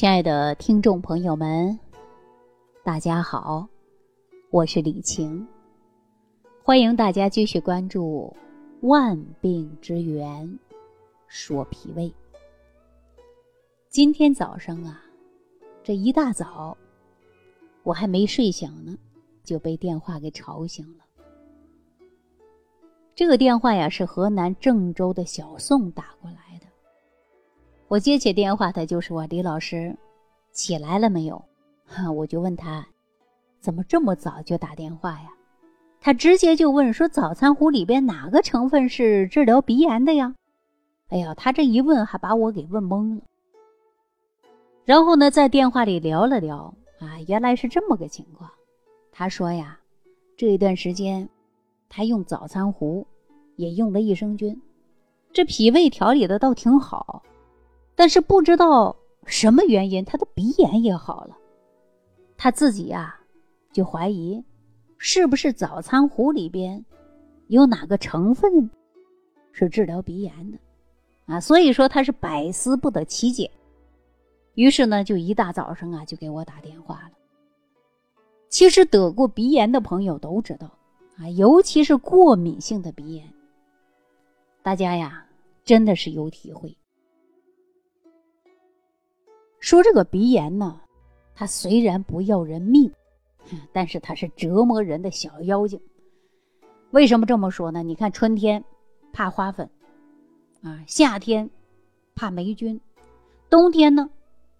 亲爱的听众朋友们，大家好，我是李晴，欢迎大家继续关注《万病之源》，说脾胃。今天早上啊，这一大早，我还没睡醒呢，就被电话给吵醒了。这个电话呀，是河南郑州的小宋打过来。我接起电话，他就说：“李老师，起来了没有？”哈我就问他：“怎么这么早就打电话呀？”他直接就问说：“早餐壶里边哪个成分是治疗鼻炎的呀？”哎呀，他这一问还把我给问懵了。然后呢，在电话里聊了聊啊，原来是这么个情况。他说呀，这一段时间他用早餐壶，也用了益生菌，这脾胃调理的倒挺好。但是不知道什么原因，他的鼻炎也好了。他自己呀，就怀疑是不是早餐壶里边有哪个成分是治疗鼻炎的啊？所以说他是百思不得其解。于是呢，就一大早上啊，就给我打电话了。其实得过鼻炎的朋友都知道啊，尤其是过敏性的鼻炎，大家呀真的是有体会。说这个鼻炎呢，它虽然不要人命，但是它是折磨人的小妖精。为什么这么说呢？你看春天怕花粉，啊，夏天怕霉菌，冬天呢，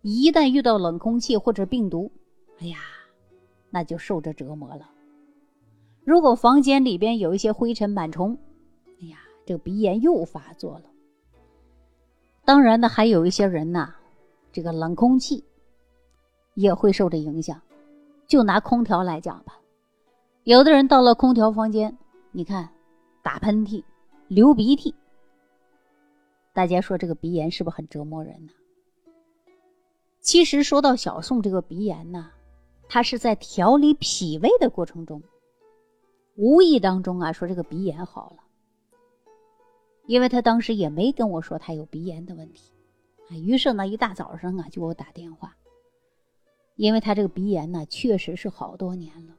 一旦遇到冷空气或者病毒，哎呀，那就受着折磨了。如果房间里边有一些灰尘螨虫，哎呀，这鼻炎又发作了。当然呢，还有一些人呐。这个冷空气也会受着影响。就拿空调来讲吧，有的人到了空调房间，你看打喷嚏、流鼻涕，大家说这个鼻炎是不是很折磨人呢？其实说到小宋这个鼻炎呢，他是在调理脾胃的过程中，无意当中啊说这个鼻炎好了，因为他当时也没跟我说他有鼻炎的问题。于是呢，一大早上啊，就给我打电话，因为他这个鼻炎呢，确实是好多年了。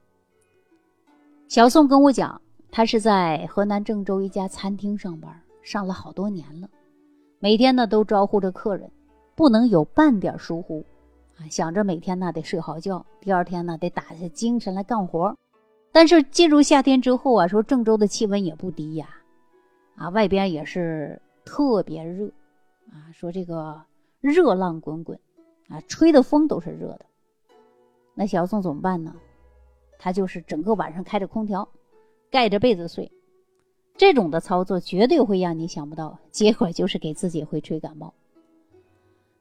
小宋跟我讲，他是在河南郑州一家餐厅上班，上了好多年了，每天呢都招呼着客人，不能有半点疏忽，啊，想着每天呢得睡好觉，第二天呢得打下精神来干活。但是进入夏天之后啊，说郑州的气温也不低呀，啊，外边也是特别热。啊，说这个热浪滚滚，啊，吹的风都是热的。那小宋怎么办呢？他就是整个晚上开着空调，盖着被子睡。这种的操作绝对会让你想不到，结果就是给自己会吹感冒。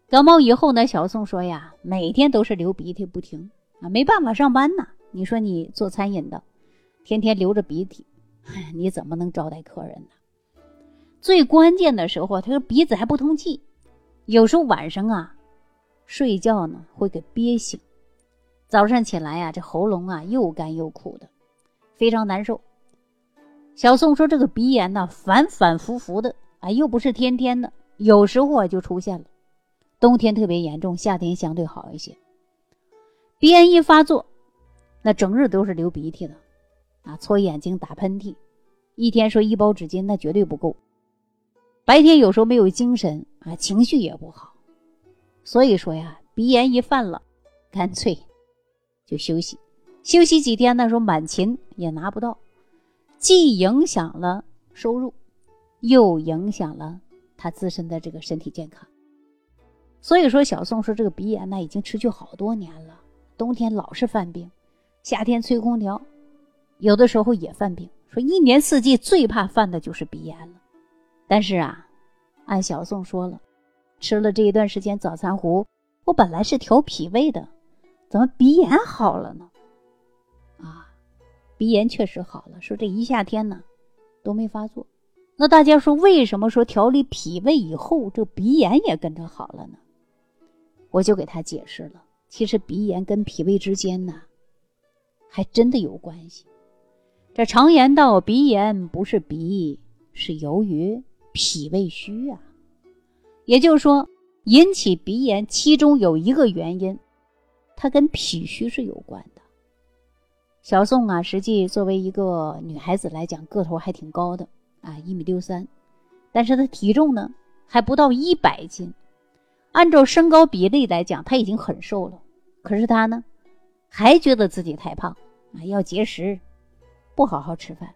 感冒以后呢，小宋说呀，每天都是流鼻涕不停啊，没办法上班呐。你说你做餐饮的，天天流着鼻涕，你怎么能招待客人呢？最关键的时候，他说鼻子还不通气，有时候晚上啊，睡觉呢会给憋醒，早上起来呀，这喉咙啊又干又苦的，非常难受。小宋说：“这个鼻炎呢，反反复复的，啊，又不是天天的，有时候啊就出现了。冬天特别严重，夏天相对好一些。鼻炎一发作，那整日都是流鼻涕的，啊，搓眼睛、打喷嚏，一天说一包纸巾那绝对不够。”白天有时候没有精神啊，情绪也不好，所以说呀，鼻炎一犯了，干脆就休息，休息几天。那时候满勤也拿不到，既影响了收入，又影响了他自身的这个身体健康。所以说，小宋说这个鼻炎呢，已经持续好多年了，冬天老是犯病，夏天吹空调，有的时候也犯病。说一年四季最怕犯的就是鼻炎了。但是啊，按小宋说了，吃了这一段时间早餐壶，我本来是调脾胃的，怎么鼻炎好了呢？啊，鼻炎确实好了，说这一夏天呢都没发作。那大家说为什么说调理脾胃以后，这鼻炎也跟着好了呢？我就给他解释了，其实鼻炎跟脾胃之间呢，还真的有关系。这常言道，鼻炎不是鼻，是由于。脾胃虚啊，也就是说，引起鼻炎，其中有一个原因，它跟脾虚是有关的。小宋啊，实际作为一个女孩子来讲，个头还挺高的啊，一米六三，但是她体重呢还不到一百斤。按照身高比例来讲，她已经很瘦了。可是她呢，还觉得自己太胖啊，要节食，不好好吃饭。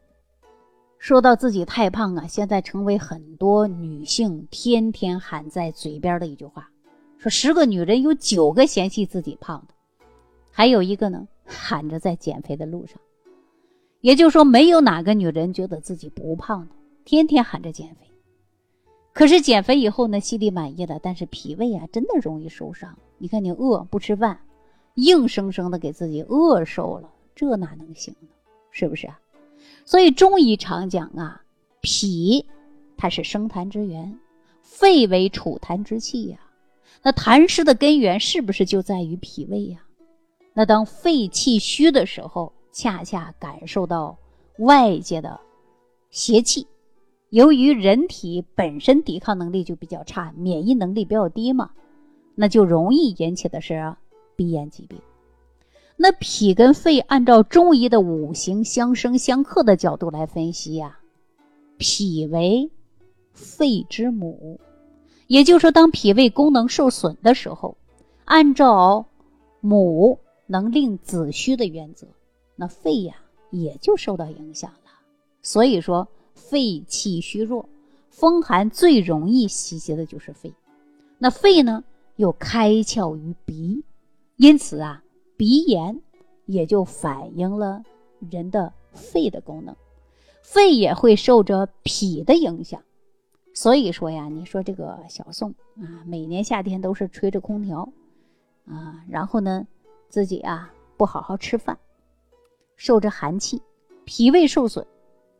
说到自己太胖啊，现在成为很多女性天天喊在嘴边的一句话，说十个女人有九个嫌弃自己胖的，还有一个呢。喊着在减肥的路上，也就是说，没有哪个女人觉得自己不胖的，天天喊着减肥。可是减肥以后呢，心里满意了，但是脾胃啊，真的容易受伤。你看，你饿不吃饭，硬生生的给自己饿瘦了，这哪能行呢？是不是啊？所以中医常讲啊，脾它是生痰之源，肺为储痰之器呀。那痰湿的根源是不是就在于脾胃呀？那当肺气虚的时候，恰恰感受到外界的邪气。由于人体本身抵抗能力就比较差，免疫能力比较低嘛，那就容易引起的是鼻炎疾病。那脾跟肺按照中医的五行相生相克的角度来分析呀，脾为肺之母，也就是说，当脾胃功能受损的时候，按照母。能令子虚的原则，那肺呀也就受到影响了。所以说，肺气虚弱，风寒最容易袭击的就是肺。那肺呢又开窍于鼻，因此啊，鼻炎也就反映了人的肺的功能，肺也会受着脾的影响。所以说呀，你说这个小宋啊，每年夏天都是吹着空调啊，然后呢。自己啊不好好吃饭，受着寒气，脾胃受损，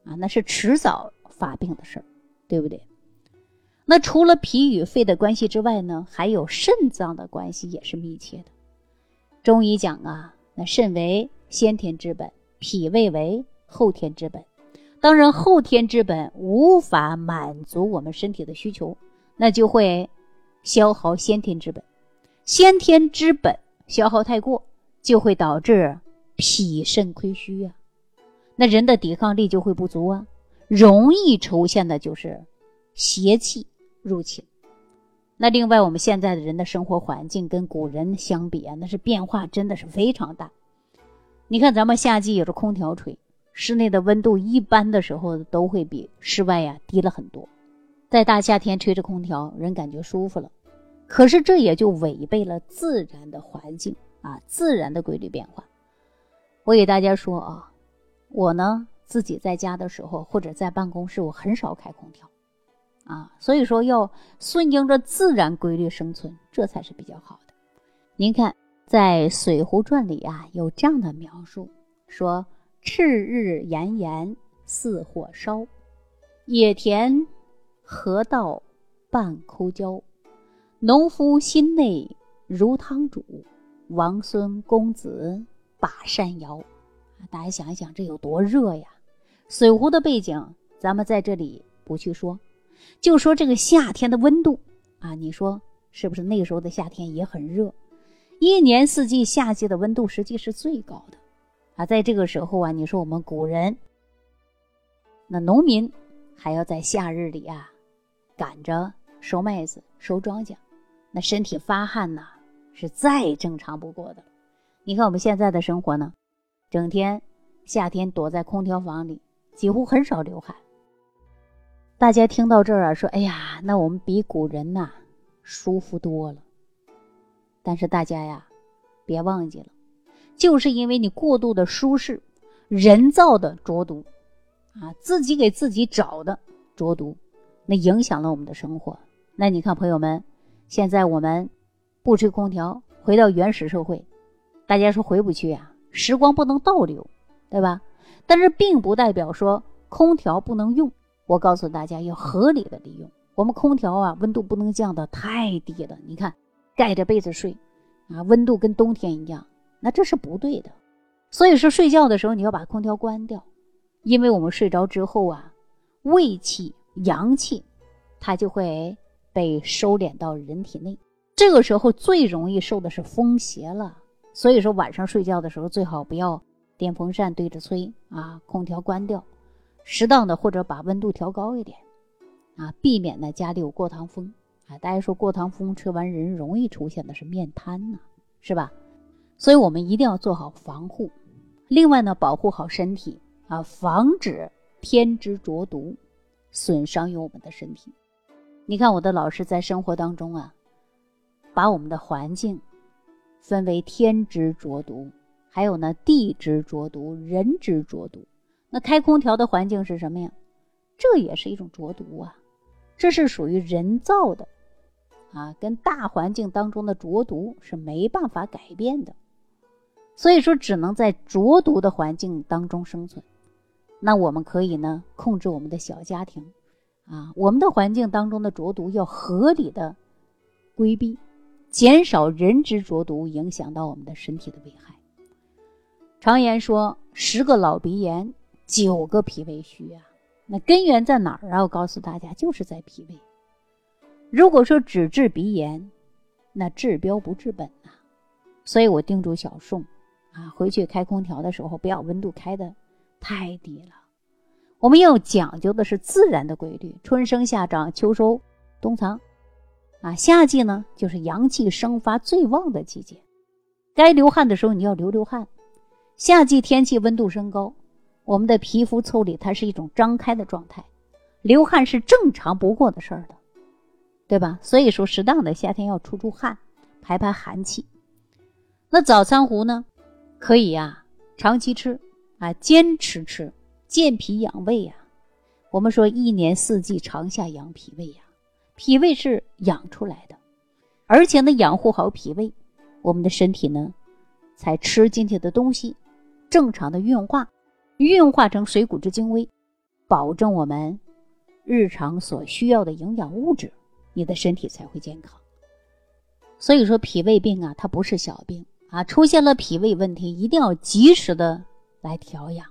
啊，那是迟早发病的事儿，对不对？那除了脾与肺的关系之外呢，还有肾脏的关系也是密切的。中医讲啊，那肾为先天之本，脾胃为后天之本。当然，后天之本无法满足我们身体的需求，那就会消耗先天之本。先天之本。消耗太过，就会导致脾肾亏虚啊，那人的抵抗力就会不足啊，容易出现的就是邪气入侵。那另外，我们现在的人的生活环境跟古人相比啊，那是变化真的是非常大。你看，咱们夏季有着空调吹，室内的温度一般的时候都会比室外呀低了很多。在大夏天吹着空调，人感觉舒服了。可是这也就违背了自然的环境啊，自然的规律变化。我给大家说啊，我呢自己在家的时候或者在办公室，我很少开空调，啊，所以说要顺应着自然规律生存，这才是比较好的。您看，在《水浒传》里啊，有这样的描述：说赤日炎炎似火烧，野田河道半枯焦。农夫心内如汤煮，王孙公子把扇摇。大家想一想，这有多热呀！水壶的背景，咱们在这里不去说，就说这个夏天的温度啊，你说是不是？那个时候的夏天也很热，一年四季夏季的温度实际是最高的啊。在这个时候啊，你说我们古人，那农民还要在夏日里啊，赶着收麦子、收庄稼。那身体发汗呐，是再正常不过的。你看我们现在的生活呢，整天夏天躲在空调房里，几乎很少流汗。大家听到这儿啊，说：“哎呀，那我们比古人呐舒服多了。”但是大家呀，别忘记了，就是因为你过度的舒适，人造的浊毒啊，自己给自己找的浊毒，那影响了我们的生活。那你看，朋友们。现在我们不吹空调，回到原始社会，大家说回不去呀？时光不能倒流，对吧？但是并不代表说空调不能用。我告诉大家要合理的利用。我们空调啊，温度不能降得太低了。你看，盖着被子睡，啊，温度跟冬天一样，那这是不对的。所以说睡觉的时候你要把空调关掉，因为我们睡着之后啊，胃气、阳气，它就会。被收敛到人体内，这个时候最容易受的是风邪了。所以说晚上睡觉的时候最好不要电风扇对着吹啊，空调关掉，适当的或者把温度调高一点啊，避免呢家里有过堂风啊。大家说过堂风吹完人容易出现的是面瘫呢，是吧？所以我们一定要做好防护。另外呢，保护好身体啊，防止天之浊毒损伤于我们的身体。你看我的老师在生活当中啊，把我们的环境。分为天之浊毒，还有呢地之浊毒，人之浊毒。那开空调的环境是什么呀？这也是一种浊毒啊，这是属于人造的啊，跟大环境当中的浊毒是没办法改变的。所以说，只能在浊毒的环境当中生存。那我们可以呢控制我们的小家庭啊，我们的环境当中的浊毒要合理的规避。减少人之浊毒影响到我们的身体的危害。常言说，十个老鼻炎，九个脾胃虚啊。那根源在哪儿啊？我告诉大家，就是在脾胃。如果说只治鼻炎，那治标不治本啊。所以我叮嘱小宋啊，回去开空调的时候不要温度开的太低了。我们要讲究的是自然的规律：春生夏长，秋收冬藏。啊，夏季呢，就是阳气生发最旺的季节，该流汗的时候你要流流汗。夏季天气温度升高，我们的皮肤腠理它是一种张开的状态，流汗是正常不过的事儿的，对吧？所以说，适当的夏天要出出汗，排排寒气。那早餐糊呢，可以呀，长期吃啊，坚持吃，健脾养胃呀。我们说一年四季长夏养脾胃呀。脾胃是养出来的，而且呢，养护好脾胃，我们的身体呢，才吃进去的东西正常的运化，运化成水谷之精微，保证我们日常所需要的营养物质，你的身体才会健康。所以说，脾胃病啊，它不是小病啊，出现了脾胃问题，一定要及时的来调养。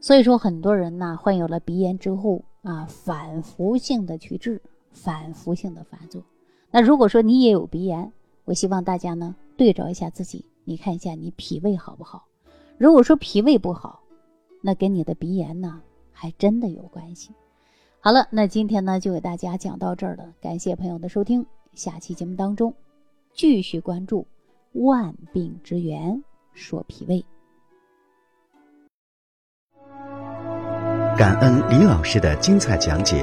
所以说，很多人呢，患有了鼻炎之后啊，反复性的去治。反复性的发作，那如果说你也有鼻炎，我希望大家呢对照一下自己，你看一下你脾胃好不好？如果说脾胃不好，那跟你的鼻炎呢还真的有关系。好了，那今天呢就给大家讲到这儿了，感谢朋友的收听，下期节目当中继续关注万病之源说脾胃。感恩李老师的精彩讲解。